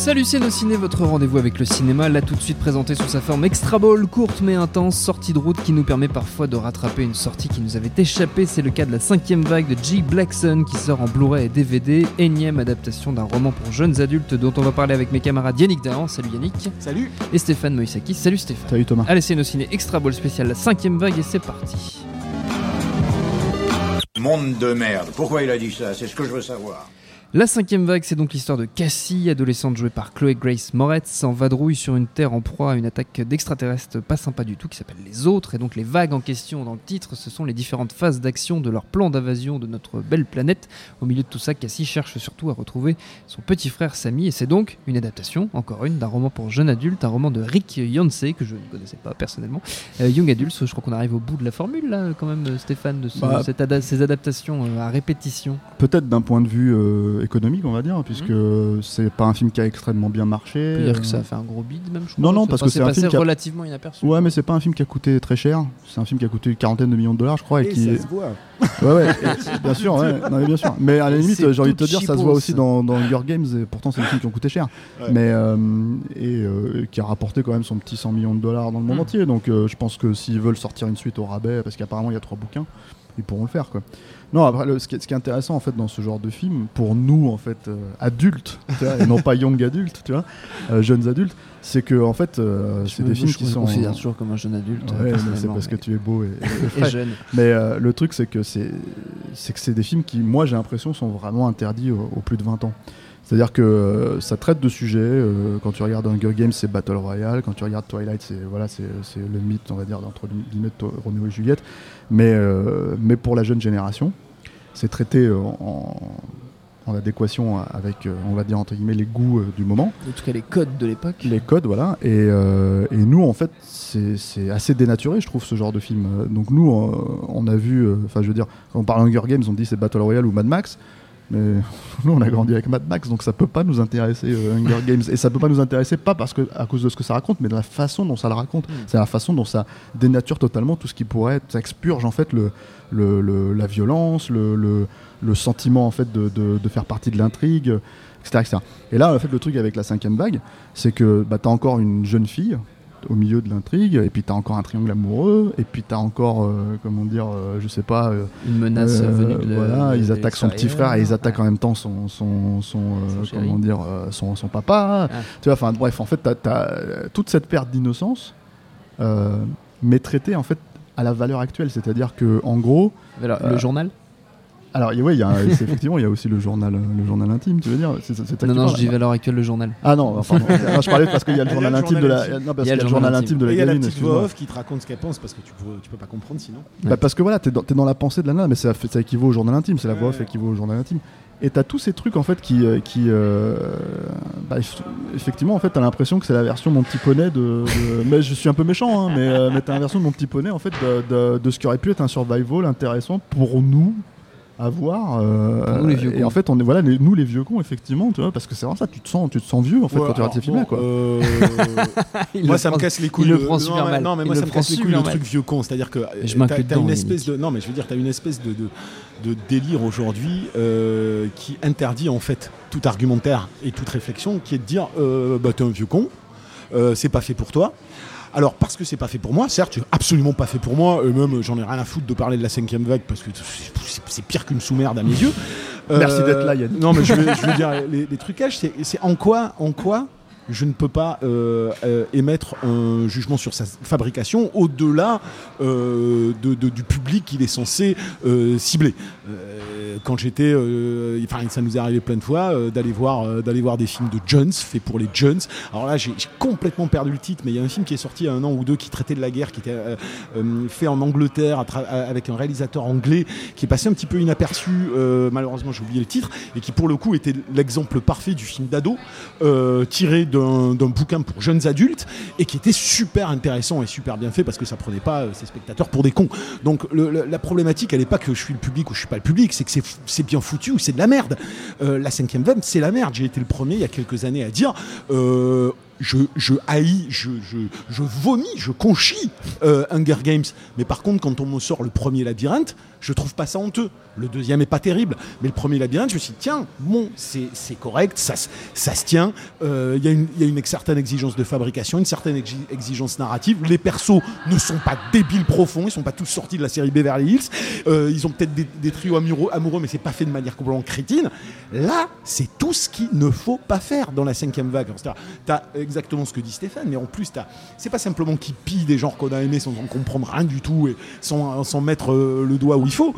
Salut c'est nos ciné, votre rendez-vous avec le cinéma, là tout de suite présenté sous sa forme extra ball, courte mais intense, sortie de route qui nous permet parfois de rattraper une sortie qui nous avait échappé. C'est le cas de la cinquième vague de G. Blackson qui sort en Blu-ray et DVD, énième adaptation d'un roman pour jeunes adultes dont on va parler avec mes camarades Yannick Dahan, salut Yannick, Salut et Stéphane Moïsaki, salut Stéphane. Salut Thomas. Allez c'est nos ciné extra ball spécial, la cinquième vague et c'est parti. Monde de merde. Pourquoi il a dit ça? C'est ce que je veux savoir. La cinquième vague, c'est donc l'histoire de Cassie, adolescente jouée par Chloé Grace Moretz, en vadrouille sur une terre en proie à une attaque d'extraterrestres pas sympa du tout qui s'appelle les autres. Et donc les vagues en question dans le titre, ce sont les différentes phases d'action de leur plan d'invasion de notre belle planète. Au milieu de tout ça, Cassie cherche surtout à retrouver son petit frère Sammy. Et c'est donc une adaptation, encore une, d'un roman pour jeunes adultes, un roman de Rick Yancey, que je ne connaissais pas personnellement. Euh, Young Adults, je crois qu'on arrive au bout de la formule là, quand même, Stéphane, de ce- Bah, cette ada- ces adaptations euh, à répétition. Peut-être d'un point de vue euh, économique, on va dire, puisque c'est pas un film qui a extrêmement bien marché. On peut dire que euh, ça a fait un gros bid même, je Non, crois. non, parce que c'est un passé film qui a- relativement inaperçu. Ouais, mais c'est pas un film qui a coûté très cher. C'est un film qui a coûté une quarantaine de millions de dollars, je crois, et, qui. ça se voit. Ouais, ouais, bien sûr, ouais, non, mais bien sûr. Mais à la limite, j'ai envie de te dire, ça se voit aussi dans, dans Hunger Games, et pourtant c'est des films qui ont coûté cher. Ouais. Mais euh, et euh, qui a rapporté quand même son petit 100 millions de dollars dans le monde Mm. entier. Donc euh, je pense que s'ils veulent sortir une suite au rabais, parce qu'apparemment il y a trois bouquins, ils pourront le faire quoi. Non, après, le- ce, qui est, ce qui est intéressant en fait dans ce genre de film, pour nous en fait euh, adultes, tu vois, et non pas young adultes, tu vois, euh, jeunes adultes, c'est que en fait euh, c'est des films qui sont. considère toujours comme un jeune adulte. Ouais, c'est parce que mais- tu es beau et, et et jeune. Mais euh, le truc, c'est que c'est c'est que c'est des films qui, moi, j'ai l'impression, sont vraiment interdits aux, aux plus de 20 ans. C'est-à-dire que euh, ça traite de sujets. euh, quand tu regardes Hunger Games, c'est Battle Royale. Quand tu regardes Twilight, c'est voilà, c'est le mythe, on va dire, entre guillemets, Roméo et Juliette. Mais euh, mais pour la jeune génération, c'est traité en, en adéquation avec, on va dire entre guillemets, les goûts du moment En tout cas, les codes de l'époque. les codes, voilà. Et, et nous, en fait, c'est assez dénaturé, je trouve, ce genre de film. Donc nous, on a vu, enfin, je veux dire, quand on parle Hunger Games, on dit c'est Battle Royale ou Mad Max. Mais nous, on a grandi avec Mad Max, donc ça peut pas nous intéresser euh, Hunger Games. Et ça peut pas nous intéresser pas parce que à cause de ce que ça raconte, mais de la façon dont ça le raconte. Mm. C'est la façon dont ça dénature totalement tout ce qui pourrait, être- ça expurge en fait le, le- le- la violence, le, le- le sentiment en fait de, de- de faire partie de l'intrigue, etc., etc. Et là, en fait, le truc avec la cinquième vague, c'est que bah, tu as encore une jeune fille au milieu de l'intrigue, et puis tu as encore un triangle amoureux, et puis tu as encore, euh, comment dire, euh, je sais pas, euh, Une menace euh, venue de voilà, ils attaquent son petit frère et ils attaquent en même temps son, son, son, Son chéri. comment dire, son, son papa. Ah. Tu vois, enfin bref, en fait, tu as, toute cette perte d'innocence, mais traitée en fait à la valeur actuelle, c'est-à-dire que en gros, Euh, le journal alors ouais, il y a, c'est- effectivement, il y a aussi le journal, le journal intime, tu veux dire Non, non, je dis valeur actuelle, le journal. Ah non, pardon. Non, je parlais parce qu'il y a le journal intime de la, non, parce Il y a qu'il y a le journal intime de la il y a la petite voix off qui te raconte ce qu'elle pense parce que tu peux, tu peux pas comprendre sinon. Bah, parce que voilà, t'es dans, t'es dans la pensée de la nana, mais ça, équivaut au journal intime, c'est la voix off équivaut au journal intime. Et t'as tous ces trucs en fait qui, euh, qui euh, bah, eff- effectivement en fait t'as l'impression que c'est la version mon petit poney de, de- mais je suis un peu méchant, hein, mais, euh, mais t'as la version de mon petit poney en fait de, de- de ce qui aurait pu être un survival intéressant pour nous à voir. euh, nous, les vieux et cons. en fait on est voilà les- nous les vieux cons effectivement, tu vois, parce que c'est vraiment ça, tu te sens, tu te sens vieux en fait Ouais, quand tu regardes ces alors, films bon, quoi. euh, moi ça me casse les couilles. il le prend non, super mais- mal. Non mais Il moi le ça me casse les couilles le truc vieux con, c'est-à-dire que je euh, t'as t'as dedans, une espèce de non mais je veux dire t'as une espèce de, de, de délire aujourd'hui euh, qui interdit en fait tout argumentaire et toute réflexion, qui est de dire euh, bah t'es un vieux con, euh, c'est pas fait pour toi. Alors parce que c'est pas fait pour moi, certes, absolument pas fait pour moi, et même j'en ai rien à foutre de parler de la cinquième vague parce que c'est- pire qu'une sous-merde à mes yeux. Merci d'être là, Yannick. Non mais je veux, je veux dire les, les trucages, c'est en quoi, en quoi je ne peux pas euh, euh, émettre un jugement sur sa fabrication au-delà euh, de- de- du public qu'il est censé euh, cibler. Quand j'étais, euh, enfin ça nous est arrivé plein de fois euh, d'aller voir, euh, d'aller voir des films de Jones, faits pour les Jones. Alors là, j'ai complètement perdu le titre, mais il y a un film qui est sorti il y a un an ou deux qui traitait de la guerre, qui était fait en Angleterre avec un réalisateur anglais qui est passé un petit peu inaperçu. malheureusement, j'ai oublié le titre et qui pour le coup était l'exemple parfait du film d'ado tiré d'un bouquin pour jeunes adultes et qui était super intéressant et super bien fait parce que ça prenait pas ses spectateurs pour des cons. Donc la problématique, elle n'est pas que je suis le public ou je suis pas le public, c'est que c'est c'est bien foutu ou c'est de la merde. Euh, la cinquième vague, c'est la merde. J'ai été le premier il y a quelques années à dire. euh, je, haïs, je, je, je vomis, je conchis euh, Hunger Games. Mais par contre, quand on me sort le premier labyrinthe, je trouve pas ça honteux. Le deuxième est pas terrible, mais le premier labyrinthe, je me suis dit, tiens, bon, c'est c'est correct, ça, se- tient. Euh, Il y, a une- certaine exigence de fabrication, une certaine exi- exigence narrative. Les persos ne sont pas débiles profonds, ils sont pas tous sortis de la série Beverly Hills. Euh, ils ont peut-être des, trios amoureux, amoureux, mais c'est pas fait de manière complètement crétine. Là, c'est tout ce qu'il ne faut pas faire dans la cinquième vague. As exactement ce que dit Stéphane, mais en plus, c'est pas simplement qu'ils pillent des genres qu'on a aimés sans en comprendre rien du tout et sans, sans mettre euh, le doigt où il faut.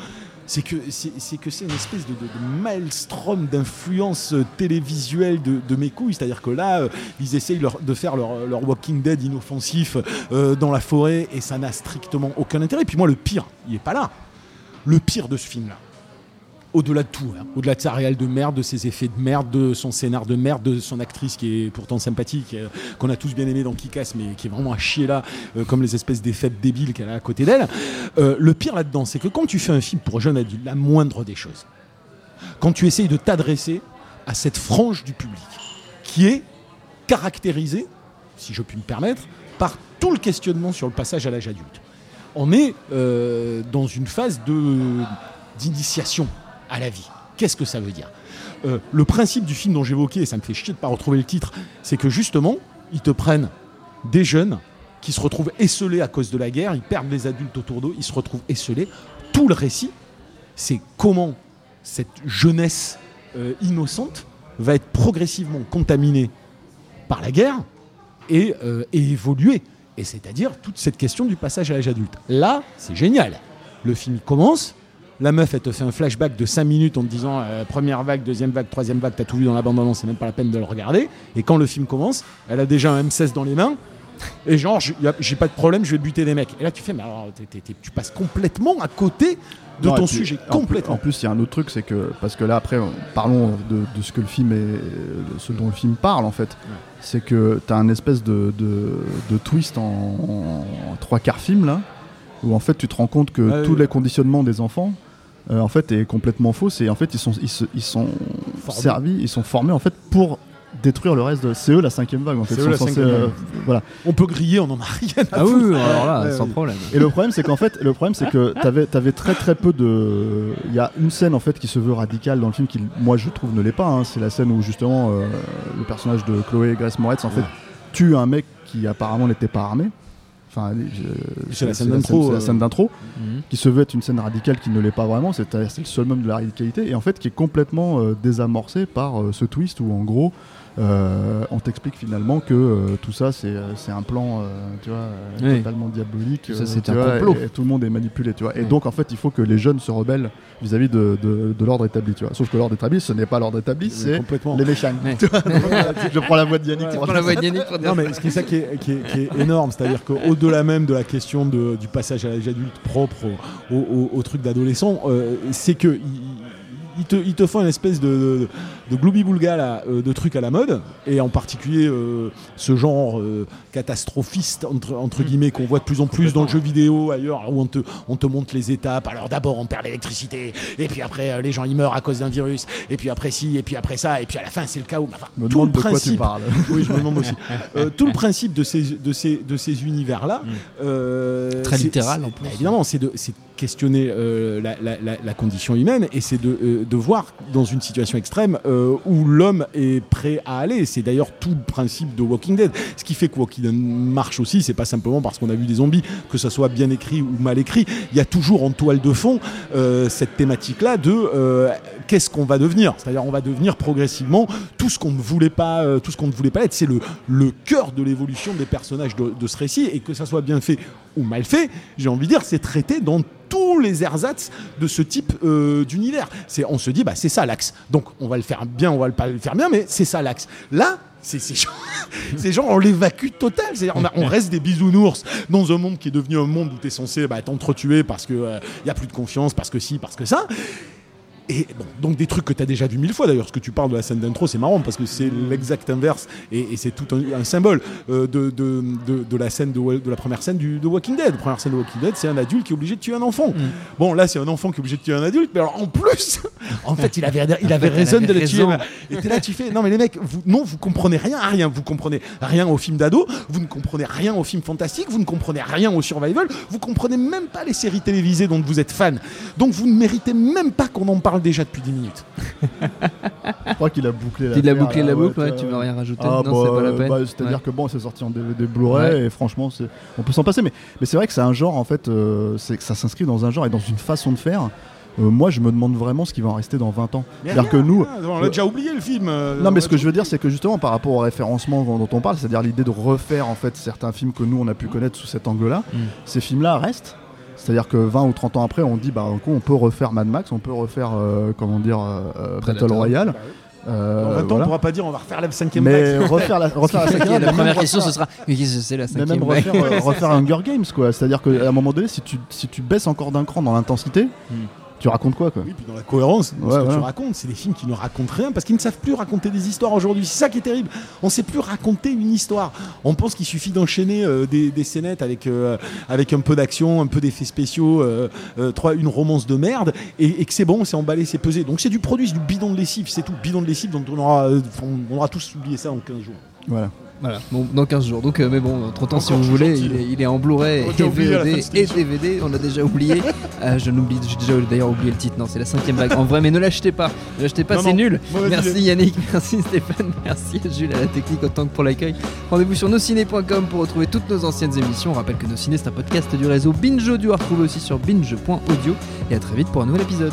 C'est que c'est une espèce de, maelstrom d'influence euh, télévisuelle de, mes couilles. C'est-à-dire que là, euh, ils essayent de faire leur, leur Walking Dead inoffensif dans la forêt et ça n'a strictement aucun intérêt. Et puis moi, le pire, il est pas là. Le pire de ce film-là, au-delà de tout, hein, au-delà de sa réelle de merde, de ses effets de merde, de son scénar de merde, de son actrice qui est pourtant sympathique, euh, qu'on a tous bien aimé dans Kick-Ass, mais qui est vraiment à chier là, euh, comme les espèces d'effets débiles qu'elle a à côté d'elle. Euh, le pire là-dedans, c'est que quand tu fais un film pour jeunes adultes, la moindre des choses, quand tu essayes de t'adresser à cette frange du public qui est caractérisée, si je puis me permettre, par tout le questionnement sur le passage à l'âge adulte. On est dans une phase d'initiation à la vie. Qu'est-ce que ça veut dire? Euh, Le principe du film dont j'évoquais, et ça me fait chier de ne pas retrouver le titre, c'est que justement, ils te prennent des jeunes qui se retrouvent esselés à cause de la guerre, ils perdent les adultes autour d'eux, ils se retrouvent esselés. Tout le récit, c'est comment cette jeunesse euh, innocente va être progressivement contaminée par la guerre euh, et évoluer. Et c'est-à-dire toute cette question du passage à l'âge adulte. Là, c'est génial. Le film commence, la meuf, elle te fait un flashback de 5 minutes en te disant euh, première vague, deuxième vague, troisième vague, t'as tout vu dans la bande-annonce, c'est même pas la peine de le regarder. Et quand le film commence, elle a déjà un M16 dans les mains. Et genre, j'ai pas de problème, je vais buter des mecs. Et là, tu fais, mais alors, tu passes complètement à côté de Non, ton puis, sujet. Complètement. En plus, il y a un autre truc, c'est que parce que là après, on- parlons de, de ce que le film est, ce dont le film parle en fait. C'est que tu as un espèce de, de- de twist en, en trois quarts film là, où en fait tu te rends compte que Ouais, tous les conditionnements des enfants, euh, en fait, est complètement faux. Et en fait, ils sont, ils, se- ils sont Formés. servis, ils sont formés en fait pour détruire le reste. De... C'est eux la cinquième vague en fait. Eux la censés, euh, voilà. On peut griller, on en a rien à Ah oui, alors là, Ouais, sans problème. Et le problème, c'est qu'en fait, le problème, c'est que t'avais avais très très peu de. Il y a une scène en fait qui se veut radicale dans le film qui, moi, je trouve, ne l'est pas. hein. C'est la scène où justement euh, le personnage de Chloé Grace Moretz en fait tue un mec qui apparemment n'était pas armé. Enfin, C'est la scène d'intro, euh. scène d'intro Mhm. qui se veut être une scène radicale qui ne l'est pas vraiment. C'est le seul même de la radicalité et en fait qui est complètement euh, désamorcé par euh, ce twist où en gros. Euh, on t'explique finalement que euh, tout ça c'est euh, c'est un plan euh, tu vois euh, Oui. totalement diabolique Tout ça, euh, c'est tu un vois, complot. et, et tout le monde est manipulé tu vois et donc en fait il faut que les jeunes se rebellent vis-à-vis de, de- de l'ordre établi tu vois sauf que l'ordre établi ce n'est pas l'ordre établi c'est complètement. les méchants Ouais. Tu vois, je prends la voix de Yannick Ouais. pour Prends la voix de Yannick pour Non, mais ce qui est ça qui est, qui est- qui est énorme, c'est-à-dire qu'au-delà même de la question de- du passage à l'âge adulte propre au, au- au truc d'adolescent, euh, c'est que ils ils te, ils te font une espèce de, de, de gloubi-boulga là, euh, de trucs à la mode, et en particulier euh, ce genre euh, catastrophiste, entre, entre guillemets, qu'on voit de plus en plus dans le jeu vidéo ailleurs, où on te, on te montre les étapes. Alors d'abord, on perd l'électricité, et puis après, les gens ils meurent à cause d'un virus, et puis après ci, et puis après ça, et puis à la fin, c'est le chaos. Enfin, me tout le de quoi tu principe parles oui, je me demande aussi. Euh, tout le principe de ces, de ces, de ces univers-là. euh, Très littéral, en plus. bah, évidemment, c'est de questionner euh, la, la- la- la condition humaine et c'est de, de voir dans une situation extrême euh, où l'homme est prêt à aller. C'est d'ailleurs tout le principe de Walking Dead. Ce qui fait que Walking Dead marche aussi, c'est pas simplement parce qu'on a vu des zombies, que ça soit bien écrit ou mal écrit. Il y a toujours en toile de fond euh, cette thématique-là de euh, qu'est-ce qu'on va devenir? C'est-à-dire, on va devenir progressivement tout ce qu'on ne voulait pas, tout ce qu'on ne voulait pas être. C'est le, le cœur de l'évolution des personnages de, de ce récit et que ça soit bien fait ou mal fait, j'ai envie de dire, c'est traité dans tous les ersatz de ce type euh, d'univers. C'est, on se dit, bah, c'est ça l'axe. Donc, on va le faire bien, on va le pas le faire bien, mais c'est ça l'axe. Là, c'est ces gens, ces gens, on l'évacue total. On, a- on reste des bisounours dans un monde qui est devenu un monde où tu es censé bah, t'entretuer parce qu'il n'y a plus de confiance, parce que si, parce que ça. Et bon, donc des trucs que tu as déjà vu mille fois d'ailleurs, ce que tu parles de la scène d'intro, c'est marrant parce que c'est l'exact inverse et, et c'est tout un, un symbole euh, de, de, de, de la scène de, la première scène du, de Walking Dead. La première scène de Walking Dead, c'est un adulte qui est obligé de tuer un enfant. Bon, là, c'est un enfant qui est obligé de tuer un adulte, mais alors en plus, en fait, il avait, il avait raison avait de le tuer. Et t'es là, tu fais, non mais les mecs, vous, non, vous comprenez rien à rien. Vous comprenez rien au film d'ado, vous ne comprenez rien au film fantastique, vous ne comprenez rien au survival, vous comprenez même pas les séries télévisées dont vous êtes fan. Donc vous ne méritez même pas qu'on en parle déjà depuis 10 minutes. Je crois qu'il a bouclé la Il a l'affaire, bouclé là, la boucle, ouais, ouais, tu veux rien rajouter Ah, Non, c'est bah, pas la peine. bah, C'est-à-dire Ouais. que bon, c'est sorti en DVD Blu-ray et franchement, c'est- on peut s'en passer. Mais, mais c'est vrai que c'est un genre, en fait, euh, c'est que ça s'inscrit dans un genre et dans une façon de faire. Euh, moi, je me demande vraiment ce qui va en rester dans 20 ans. C'est-à-dire que nous. on l'a déjà oublié le film. euh, Non, on mais ce que je veux dire, c'est que justement, par rapport au référencement dont on parle, c'est-à-dire l'idée de refaire en fait certains films que nous on a pu connaître sous cet angle-là, Mm. ces films-là restent. C'est-à-dire que 20 ou 30 ans après, on dit, bah, en on peut refaire Mad Max, on peut refaire, euh, comment dire, euh, euh, Battle. Royale. Euh, 20 ans, on voilà. pourra pas dire on va refaire la cinquième Mais refaire la, refaire la cinquième, la mais même première refaire- question, ce sera c'est la mais même refaire Hunger Games, quoi. C'est-à-dire qu'à un moment donné, si tu, si tu baisses encore d'un cran dans l'intensité, Hmm. Tu racontes quoi, quoi Oui, puis dans la cohérence, dans Ouais, ce que tu racontes, c'est des films qui ne racontent rien parce qu'ils ne savent plus raconter des histoires aujourd'hui. C'est ça qui est terrible. On ne sait plus raconter une histoire. On pense qu'il suffit d'enchaîner euh, des, des scénettes avec, euh, avec un peu d'action, un peu d'effets spéciaux, euh, trois, une romance de merde, et, et que c'est bon, c'est emballé, c'est pesé. Donc c'est du produit, c'est du bidon de lessive, c'est tout. Bidon de lessive, donc on aura, on aura tous oublié ça en 15 jours. Voilà. Voilà, bon, dans 15 jours. Donc, euh, mais bon, entre temps, si vous voulez, il est, il est en Blu-ray et VOD et. DVD. On a déjà oublié. Euh, je n'oublie, j'ai déjà d'ailleurs oublié le titre. Non, c'est la cinquième vague. En vrai, mais ne l'achetez pas. Ne l'achetez pas, c'est nul. Merci. Yannick, merci Stéphane, merci à Jules à la technique autant que pour l'accueil. Rendez-vous sur nosciné.com pour retrouver toutes nos anciennes émissions. On rappelle que Nos Ciné, c'est un podcast du réseau Binge Audio à retrouver aussi sur binge.audio. Et à très vite pour un nouvel épisode.